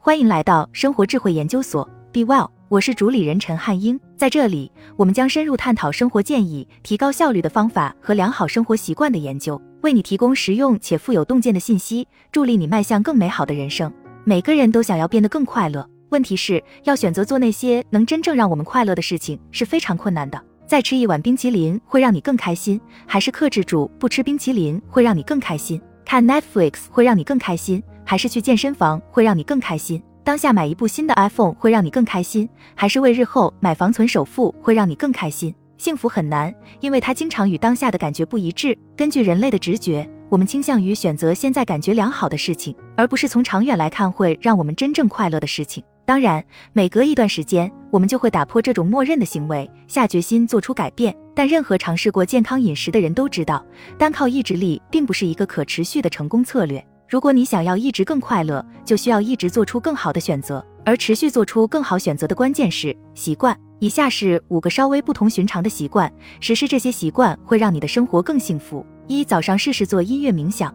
欢迎来到生活智慧研究所，Be Well，我是主理人陈汉英。在这里，我们将深入探讨生活建议、提高效率的方法和良好生活习惯的研究，为你提供实用且富有洞见的信息，助力你迈向更美好的人生。每个人都想要变得更快乐，问题是要选择做那些能真正让我们快乐的事情是非常困难的。再吃一碗冰淇淋会让你更开心，还是克制住不吃冰淇淋会让你更开心？看 Netflix 会让你更开心？还是去健身房会让你更开心？当下买一部新的 iPhone 会让你更开心，还是为日后买房存首付会让你更开心？幸福很难，因为它经常与当下的感觉不一致。根据人类的直觉，我们倾向于选择现在感觉良好的事情，而不是从长远来看会让我们真正快乐的事情。当然，每隔一段时间，我们就会打破这种默认的行为，下决心做出改变。但任何尝试过健康饮食的人都知道，单靠意志力并不是一个可持续的成功策略。如果你想要一直更快乐，就需要一直做出更好的选择，而持续做出更好选择的关键是习惯。以下是五个稍微不同寻常的习惯，实施这些习惯会让你的生活更幸福。一早上试试做音乐冥想。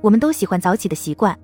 我们都喜欢早起的习惯，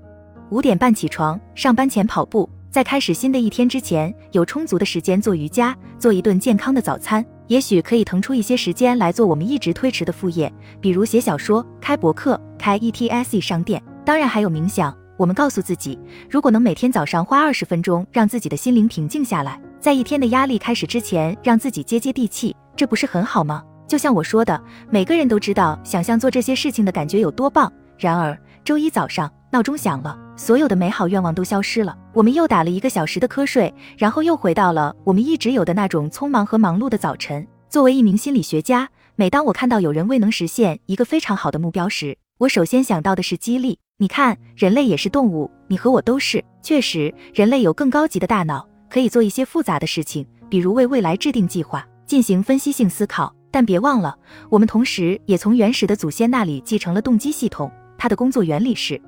五点半起床，上班前跑步，在开始新的一天之前，有充足的时间做瑜伽，做一顿健康的早餐。也许可以腾出一些时间来做我们一直推迟的副业，比如写小说、开博客、开 ETSE 商店。当然还有冥想。我们告诉自己，如果能每天早上花二十分钟，让自己的心灵平静下来，在一天的压力开始之前，让自己接接地气，这不是很好吗？就像我说的，每个人都知道想象做这些事情的感觉有多棒。然而，周一早上闹钟响了，所有的美好愿望都消失了。我们又打了一个小时的瞌睡，然后又回到了我们一直有的那种匆忙和忙碌的早晨。作为一名心理学家，每当我看到有人未能实现一个非常好的目标时，我首先想到的是激励。你看，人类也是动物，你和我都是。确实，人类有更高级的大脑，可以做一些复杂的事情，比如为未来制定计划，进行分析性思考。但别忘了，我们同时也从原始的祖先那里继承了动机系统。它的工作原理是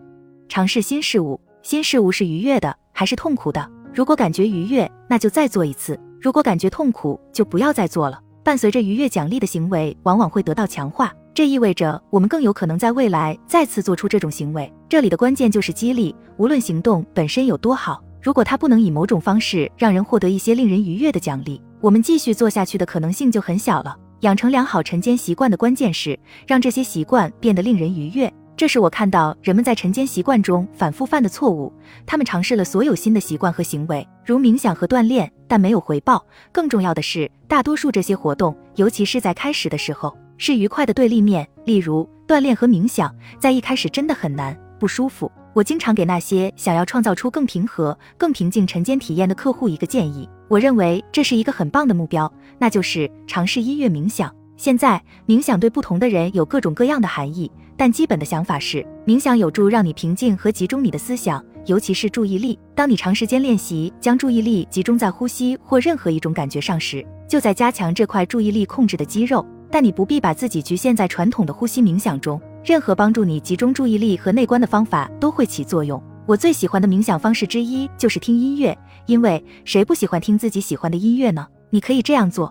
尝试新事物。新事物是愉悦的还是痛苦的？如果感觉愉悦，那就再做一次；如果感觉痛苦，就不要再做了。伴随着愉悦奖励的行为，往往会得到强化。这意味着我们更有可能在未来再次做出这种行为。这里的关键就是激励，无论行动本身有多好，如果它不能以某种方式让人获得一些令人愉悦的奖励，我们继续做下去的可能性就很小了。养成良好晨间习惯的关键是让这些习惯变得令人愉悦。这是我看到人们在晨间习惯中反复犯的错误。他们尝试了所有新的习惯和行为，如冥想和锻炼，但没有回报。更重要的是，大多数这些活动，尤其是在开始的时候。是愉快的对立面，例如锻炼和冥想，在一开始真的很难，不舒服。我经常给那些想要创造出更平和、更平静晨间体验的客户一个建议，我认为这是一个很棒的目标，那就是尝试音乐冥想。现在，冥想对不同的人有各种各样的含义，但基本的想法是，冥想有助让你平静和集中你的思想，尤其是注意力。当你长时间练习将注意力集中在呼吸或任何一种感觉上时，就在加强这块注意力控制的肌肉。但你不必把自己局限在传统的呼吸冥想中，任何帮助你集中注意力和内观的方法都会起作用。我最喜欢的冥想方式之一就是听音乐，因为谁不喜欢听自己喜欢的音乐呢？你可以这样做：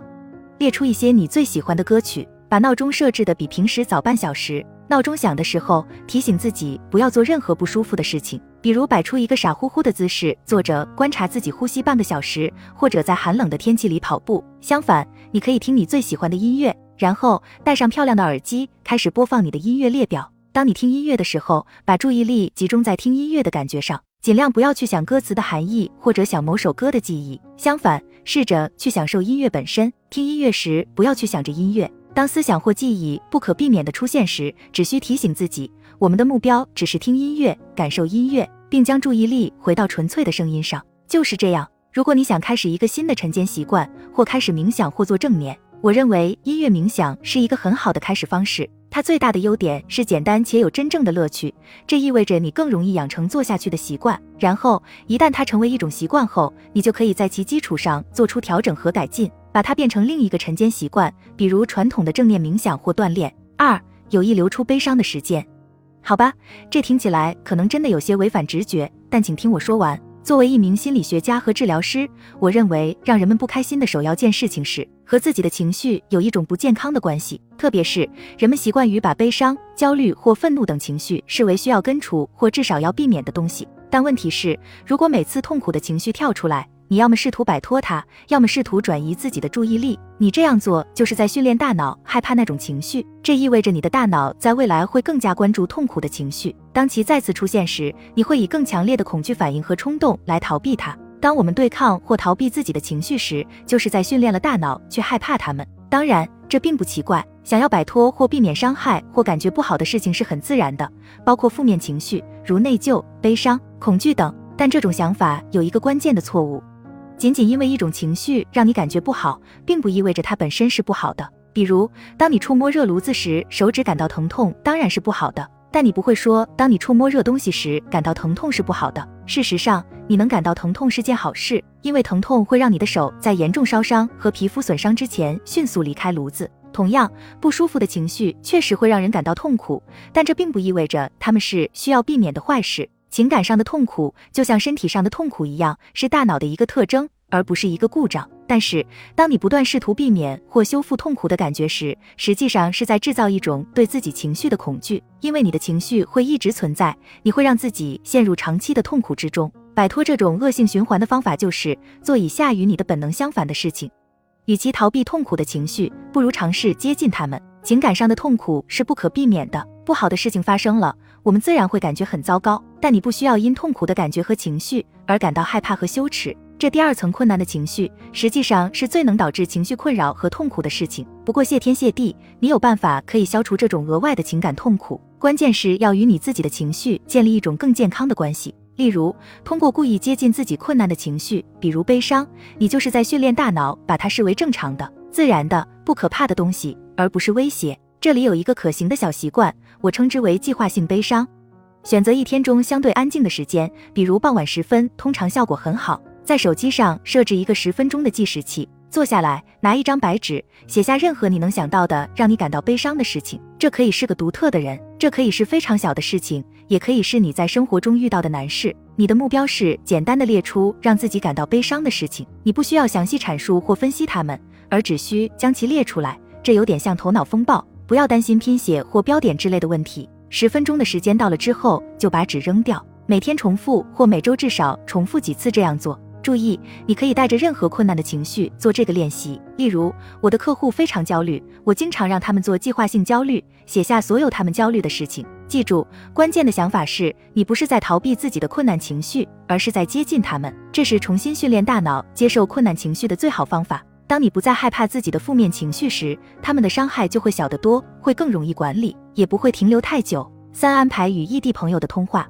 列出一些你最喜欢的歌曲，把闹钟设置的比平时早半小时。闹钟响的时候，提醒自己不要做任何不舒服的事情，比如摆出一个傻乎乎的姿势，坐着观察自己呼吸半个小时，或者在寒冷的天气里跑步。相反，你可以听你最喜欢的音乐。然后戴上漂亮的耳机，开始播放你的音乐列表。当你听音乐的时候，把注意力集中在听音乐的感觉上，尽量不要去想歌词的含义或者想某首歌的记忆。相反，试着去享受音乐本身。听音乐时，不要去想着音乐。当思想或记忆不可避免地出现时，只需提醒自己，我们的目标只是听音乐，感受音乐，并将注意力回到纯粹的声音上。就是这样。如果你想开始一个新的晨间习惯，或开始冥想，或做正念。我认为音乐冥想是一个很好的开始方式。它最大的优点是简单且有真正的乐趣，这意味着你更容易养成做下去的习惯。然后，一旦它成为一种习惯后，你就可以在其基础上做出调整和改进，把它变成另一个晨间习惯，比如传统的正念冥想或锻炼。二，有意流出悲伤的时间。好吧，这听起来可能真的有些违反直觉，但请听我说完。作为一名心理学家和治疗师，我认为让人们不开心的首要件事情是和自己的情绪有一种不健康的关系，特别是人们习惯于把悲伤、焦虑或愤怒等情绪视为需要根除或至少要避免的东西。但问题是，如果每次痛苦的情绪跳出来，你要么试图摆脱它，要么试图转移自己的注意力。你这样做就是在训练大脑害怕那种情绪，这意味着你的大脑在未来会更加关注痛苦的情绪。当其再次出现时，你会以更强烈的恐惧反应和冲动来逃避它。当我们对抗或逃避自己的情绪时，就是在训练了大脑去害怕它们。当然，这并不奇怪。想要摆脱或避免伤害或感觉不好的事情是很自然的，包括负面情绪如内疚、悲伤、恐惧等。但这种想法有一个关键的错误。仅仅因为一种情绪让你感觉不好，并不意味着它本身是不好的。比如，当你触摸热炉子时，手指感到疼痛，当然是不好的。但你不会说，当你触摸热东西时感到疼痛是不好的。事实上，你能感到疼痛是件好事，因为疼痛会让你的手在严重烧伤和皮肤损伤之前迅速离开炉子。同样，不舒服的情绪确实会让人感到痛苦，但这并不意味着它们是需要避免的坏事。情感上的痛苦就像身体上的痛苦一样，是大脑的一个特征，而不是一个故障。但是，当你不断试图避免或修复痛苦的感觉时，实际上是在制造一种对自己情绪的恐惧，因为你的情绪会一直存在，你会让自己陷入长期的痛苦之中。摆脱这种恶性循环的方法就是做以下与你的本能相反的事情：与其逃避痛苦的情绪，不如尝试接近他们。情感上的痛苦是不可避免的，不好的事情发生了。我们自然会感觉很糟糕，但你不需要因痛苦的感觉和情绪而感到害怕和羞耻。这第二层困难的情绪，实际上是最能导致情绪困扰和痛苦的事情。不过谢天谢地，你有办法可以消除这种额外的情感痛苦。关键是要与你自己的情绪建立一种更健康的关系。例如，通过故意接近自己困难的情绪，比如悲伤，你就是在训练大脑把它视为正常的、自然的、不可怕的东西，而不是威胁。这里有一个可行的小习惯，我称之为计划性悲伤。选择一天中相对安静的时间，比如傍晚时分，通常效果很好。在手机上设置一个十分钟的计时器，坐下来，拿一张白纸，写下任何你能想到的让你感到悲伤的事情。这可以是个独特的人，这可以是非常小的事情，也可以是你在生活中遇到的难事。你的目标是简单的列出让自己感到悲伤的事情，你不需要详细阐述或分析它们，而只需将其列出来。这有点像头脑风暴。不要担心拼写或标点之类的问题。十分钟的时间到了之后，就把纸扔掉。每天重复或每周至少重复几次这样做。注意，你可以带着任何困难的情绪做这个练习。例如，我的客户非常焦虑，我经常让他们做计划性焦虑，写下所有他们焦虑的事情。记住，关键的想法是你不是在逃避自己的困难情绪，而是在接近他们。这是重新训练大脑接受困难情绪的最好方法。当你不再害怕自己的负面情绪时，他们的伤害就会小得多，会更容易管理，也不会停留太久。三、安排与异地朋友的通话。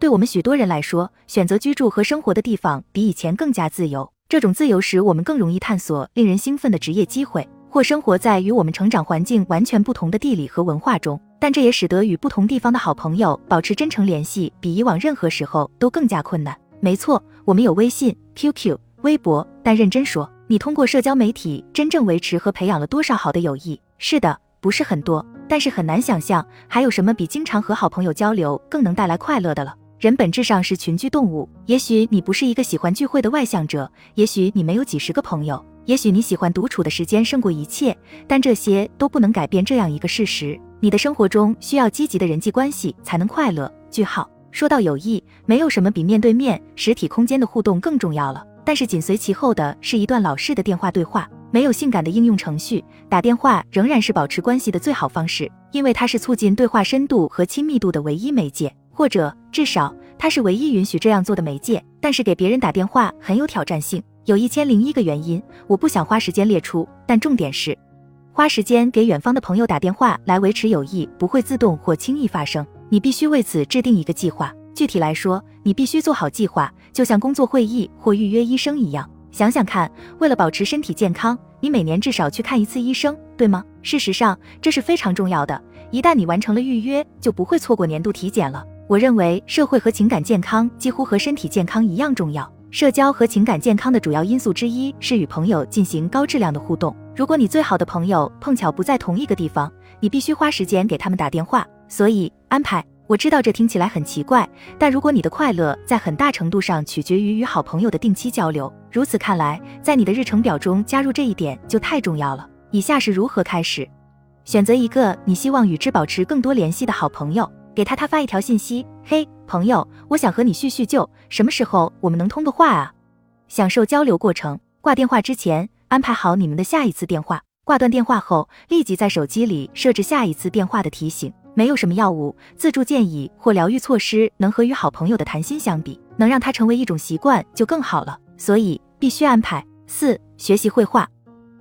对我们许多人来说，选择居住和生活的地方比以前更加自由。这种自由使我们更容易探索令人兴奋的职业机会，或生活在与我们成长环境完全不同的地理和文化中。但这也使得与不同地方的好朋友保持真诚联系，比以往任何时候都更加困难。没错，我们有微信、QQ、微博，但认真说。你通过社交媒体真正维持和培养了多少好的友谊？是的，不是很多，但是很难想象还有什么比经常和好朋友交流更能带来快乐的了。人本质上是群居动物，也许你不是一个喜欢聚会的外向者，也许你没有几十个朋友，也许你喜欢独处的时间胜过一切，但这些都不能改变这样一个事实：你的生活中需要积极的人际关系才能快乐。句号。说到友谊，没有什么比面对面、实体空间的互动更重要了。但是紧随其后的是一段老式的电话对话，没有性感的应用程序，打电话仍然是保持关系的最好方式，因为它是促进对话深度和亲密度的唯一媒介，或者至少它是唯一允许这样做的媒介。但是给别人打电话很有挑战性，有一千零一个原因，我不想花时间列出，但重点是，花时间给远方的朋友打电话来维持友谊不会自动或轻易发生，你必须为此制定一个计划。具体来说，你必须做好计划，就像工作会议或预约医生一样。想想看，为了保持身体健康，你每年至少去看一次医生，对吗？事实上，这是非常重要的。一旦你完成了预约，就不会错过年度体检了。我认为，社会和情感健康几乎和身体健康一样重要。社交和情感健康的主要因素之一是与朋友进行高质量的互动。如果你最好的朋友碰巧不在同一个地方，你必须花时间给他们打电话。所以，安排。我知道这听起来很奇怪，但如果你的快乐在很大程度上取决于与好朋友的定期交流，如此看来，在你的日程表中加入这一点就太重要了。以下是如何开始：选择一个你希望与之保持更多联系的好朋友，给他他发一条信息，嘿，朋友，我想和你叙叙旧，什么时候我们能通个话啊？享受交流过程。挂电话之前，安排好你们的下一次电话。挂断电话后，立即在手机里设置下一次电话的提醒。没有什么药物、自助建议或疗愈措施能和与好朋友的谈心相比，能让它成为一种习惯就更好了。所以必须安排。四、学习绘画。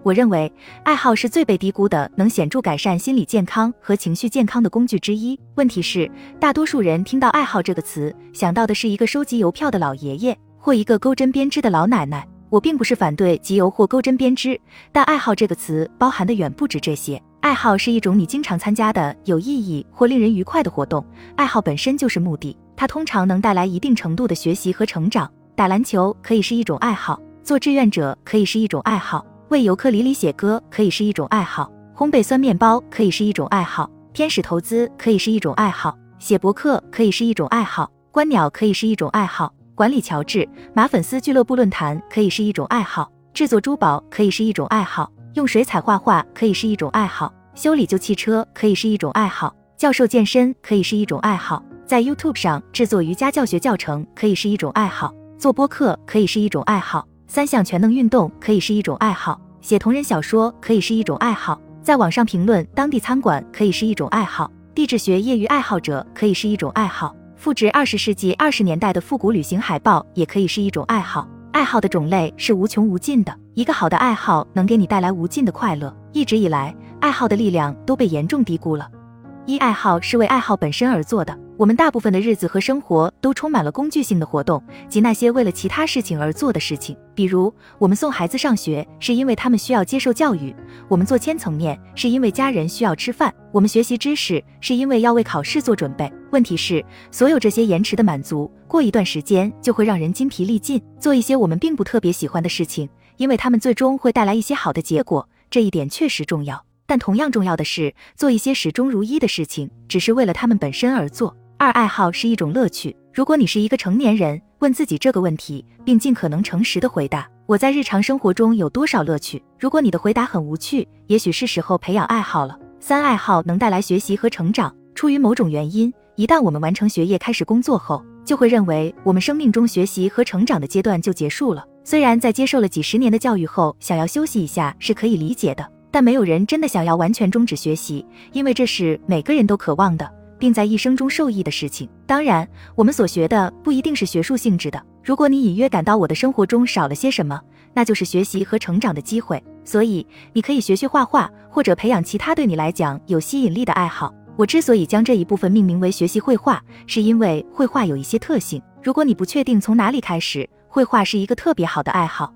我认为爱好是最被低估的，能显著改善心理健康和情绪健康的工具之一。问题是，大多数人听到“爱好”这个词，想到的是一个收集邮票的老爷爷或一个钩针编织的老奶奶。我并不是反对集邮或钩针编织，但“爱好”这个词包含的远不止这些。爱好是一种你经常参加的有意义或令人愉快的活动。爱好本身就是目的，它通常能带来一定程度的学习和成长。打篮球可以是一种爱好，做志愿者可以是一种爱好。为尤克里里写歌可以是一种爱好，烘焙酸面包可以是一种爱好，天使投资可以是一种爱好，写博客可以是一种爱好，观鸟可以是一种爱好，管理乔治马粉丝俱乐部论坛可以是一种爱好，制作珠宝可以是一种爱好，用水彩画画可以是一种爱好，修理旧汽车可以是一种爱好，教授健身可以是一种爱好，在 YouTube 上制作瑜伽教学教程可以是一种爱好，做播客可以是一种爱好。三项全能运动可以是一种爱好，写同人小说可以是一种爱好，在网上评论当地餐馆可以是一种爱好，地质学业余爱好者可以是一种爱好，复制二十世纪二十年代的复古旅行海报也可以是一种爱好。爱好的种类是无穷无尽的，一个好的爱好能给你带来无尽的快乐。一直以来，爱好的力量都被严重低估了。一爱好是为爱好本身而做的。我们大部分的日子和生活都充满了工具性的活动，及那些为了其他事情而做的事情。比如，我们送孩子上学是因为他们需要接受教育；我们做千层面是因为家人需要吃饭；我们学习知识是因为要为考试做准备。问题是，所有这些延迟的满足，过一段时间就会让人筋疲力尽。做一些我们并不特别喜欢的事情，因为他们最终会带来一些好的结果，这一点确实重要。但同样重要的是，做一些始终如一的事情，只是为了他们本身而做。二爱好是一种乐趣。如果你是一个成年人，问自己这个问题，并尽可能诚实的回答：我在日常生活中有多少乐趣？如果你的回答很无趣，也许是时候培养爱好了。三爱好能带来学习和成长。出于某种原因，一旦我们完成学业，开始工作后，就会认为我们生命中学习和成长的阶段就结束了。虽然在接受了几十年的教育后，想要休息一下是可以理解的，但没有人真的想要完全终止学习，因为这是每个人都渴望的。并在一生中受益的事情。当然，我们所学的不一定是学术性质的。如果你隐约感到我的生活中少了些什么，那就是学习和成长的机会。所以，你可以学学画画，或者培养其他对你来讲有吸引力的爱好。我之所以将这一部分命名为学习绘画，是因为绘画有一些特性。如果你不确定从哪里开始，绘画是一个特别好的爱好。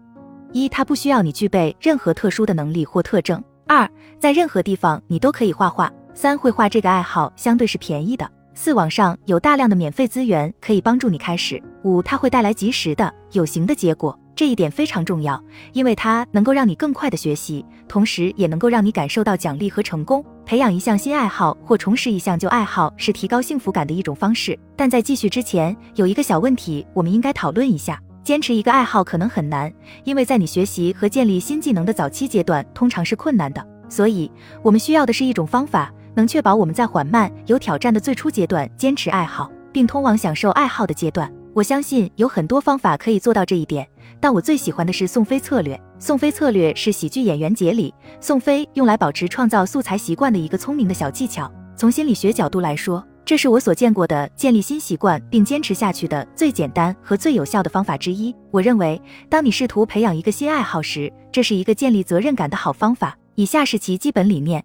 一，它不需要你具备任何特殊的能力或特征。二，在任何地方你都可以画画。三绘画这个爱好相对是便宜的。四网上有大量的免费资源可以帮助你开始。五它会带来及时的有形的结果，这一点非常重要，因为它能够让你更快的学习，同时也能够让你感受到奖励和成功。培养一项新爱好或重拾一项旧爱好是提高幸福感的一种方式。但在继续之前，有一个小问题我们应该讨论一下：坚持一个爱好可能很难，因为在你学习和建立新技能的早期阶段通常是困难的。所以，我们需要的是一种方法。能确保我们在缓慢、有挑战的最初阶段坚持爱好，并通往享受爱好的阶段。我相信有很多方法可以做到这一点，但我最喜欢的是宋飞策略。宋飞策略是喜剧演员杰里·宋飞用来保持创造素材习惯的一个聪明的小技巧。从心理学角度来说，这是我所见过的建立新习惯并坚持下去的最简单和最有效的方法之一。我认为，当你试图培养一个新爱好时，这是一个建立责任感的好方法。以下是其基本理念。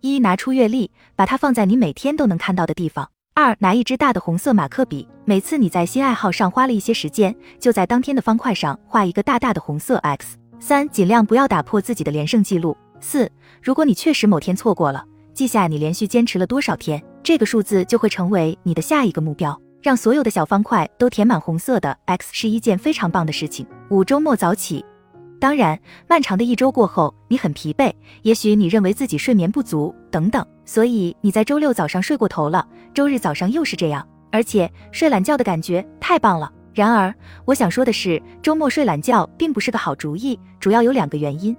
一拿出月历，把它放在你每天都能看到的地方。二拿一支大的红色马克笔，每次你在新爱好上花了一些时间，就在当天的方块上画一个大大的红色 X。三尽量不要打破自己的连胜记录。四如果你确实某天错过了，记下你连续坚持了多少天，这个数字就会成为你的下一个目标。让所有的小方块都填满红色的 X 是一件非常棒的事情。五周末早起。当然，漫长的一周过后，你很疲惫，也许你认为自己睡眠不足等等，所以你在周六早上睡过头了，周日早上又是这样，而且睡懒觉的感觉太棒了。然而，我想说的是，周末睡懒觉并不是个好主意，主要有两个原因：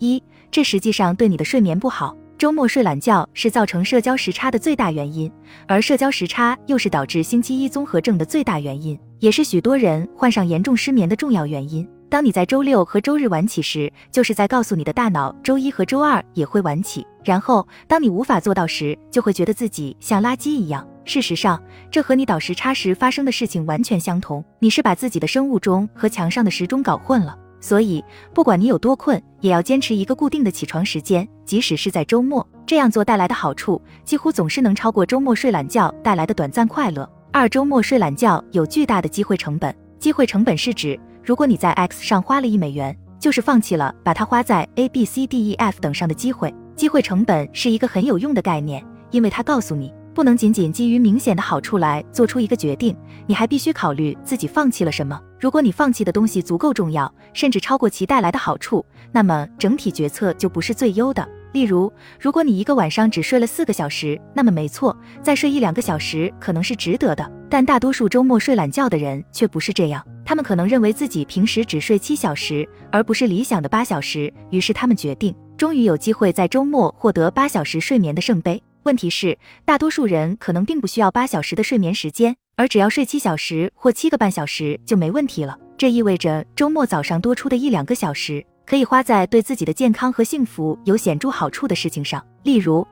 一，这实际上对你的睡眠不好。周末睡懒觉是造成社交时差的最大原因，而社交时差又是导致星期一综合症的最大原因，也是许多人患上严重失眠的重要原因。当你在周六和周日晚起时，就是在告诉你的大脑，周一和周二也会晚起。然后，当你无法做到时，就会觉得自己像垃圾一样。事实上，这和你倒时差时发生的事情完全相同。你是把自己的生物钟和墙上的时钟搞混了。所以，不管你有多困，也要坚持一个固定的起床时间，即使是在周末。这样做带来的好处，几乎总是能超过周末睡懒觉带来的短暂快乐。二周末睡懒觉有巨大的机会成本。机会成本是指，如果你在 X 上花了一美元，就是放弃了把它花在 A、B、C、D、E、F 等上的机会。机会成本是一个很有用的概念，因为它告诉你。不能仅仅基于明显的好处来做出一个决定，你还必须考虑自己放弃了什么。如果你放弃的东西足够重要，甚至超过其带来的好处，那么整体决策就不是最优的。例如，如果你一个晚上只睡了四个小时，那么没错，再睡一两个小时可能是值得的。但大多数周末睡懒觉的人却不是这样，他们可能认为自己平时只睡七小时，而不是理想的八小时，于是他们决定，终于有机会在周末获得八小时睡眠的圣杯。问题是，大多数人可能并不需要八小时的睡眠时间，而只要睡七小时或七个半小时就没问题了。这意味着周末早上多出的一两个小时，可以花在对自己的健康和幸福有显著好处的事情上，例如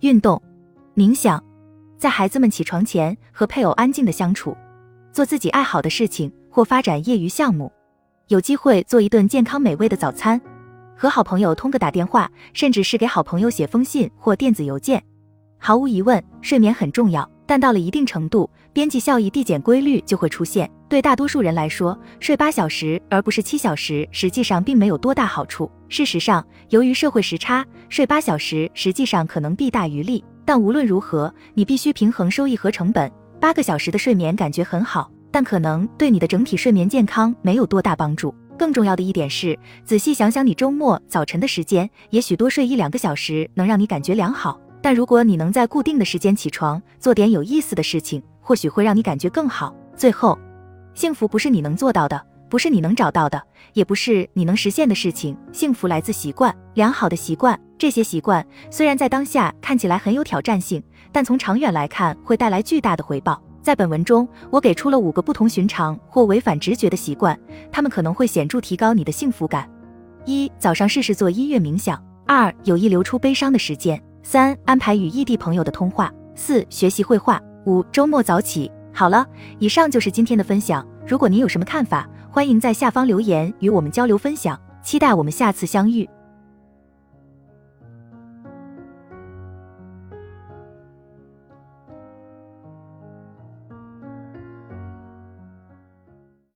运动、冥想，在孩子们起床前和配偶安静的相处，做自己爱好的事情或发展业余项目，有机会做一顿健康美味的早餐，和好朋友通个打电话，甚至是给好朋友写封信或电子邮件。毫无疑问，睡眠很重要，但到了一定程度，边际效益递减规律就会出现。对大多数人来说，睡八小时而不是七小时，实际上并没有多大好处。事实上，由于社会时差，睡八小时实际上可能弊大于利。但无论如何，你必须平衡收益和成本。八个小时的睡眠感觉很好，但可能对你的整体睡眠健康没有多大帮助。更重要的一点是，仔细想想你周末早晨的时间，也许多睡一两个小时能让你感觉良好。但如果你能在固定的时间起床，做点有意思的事情，或许会让你感觉更好。最后，幸福不是你能做到的，不是你能找到的，也不是你能实现的事情。幸福来自习惯，良好的习惯。这些习惯虽然在当下看起来很有挑战性，但从长远来看会带来巨大的回报。在本文中，我给出了五个不同寻常或违反直觉的习惯，它们可能会显著提高你的幸福感。一、早上试试做音乐冥想。二、有意流出悲伤的时间。三、安排与异地朋友的通话。四、学习绘画。五、周末早起。好了，以上就是今天的分享。如果您有什么看法，欢迎在下方留言与我们交流分享。期待我们下次相遇。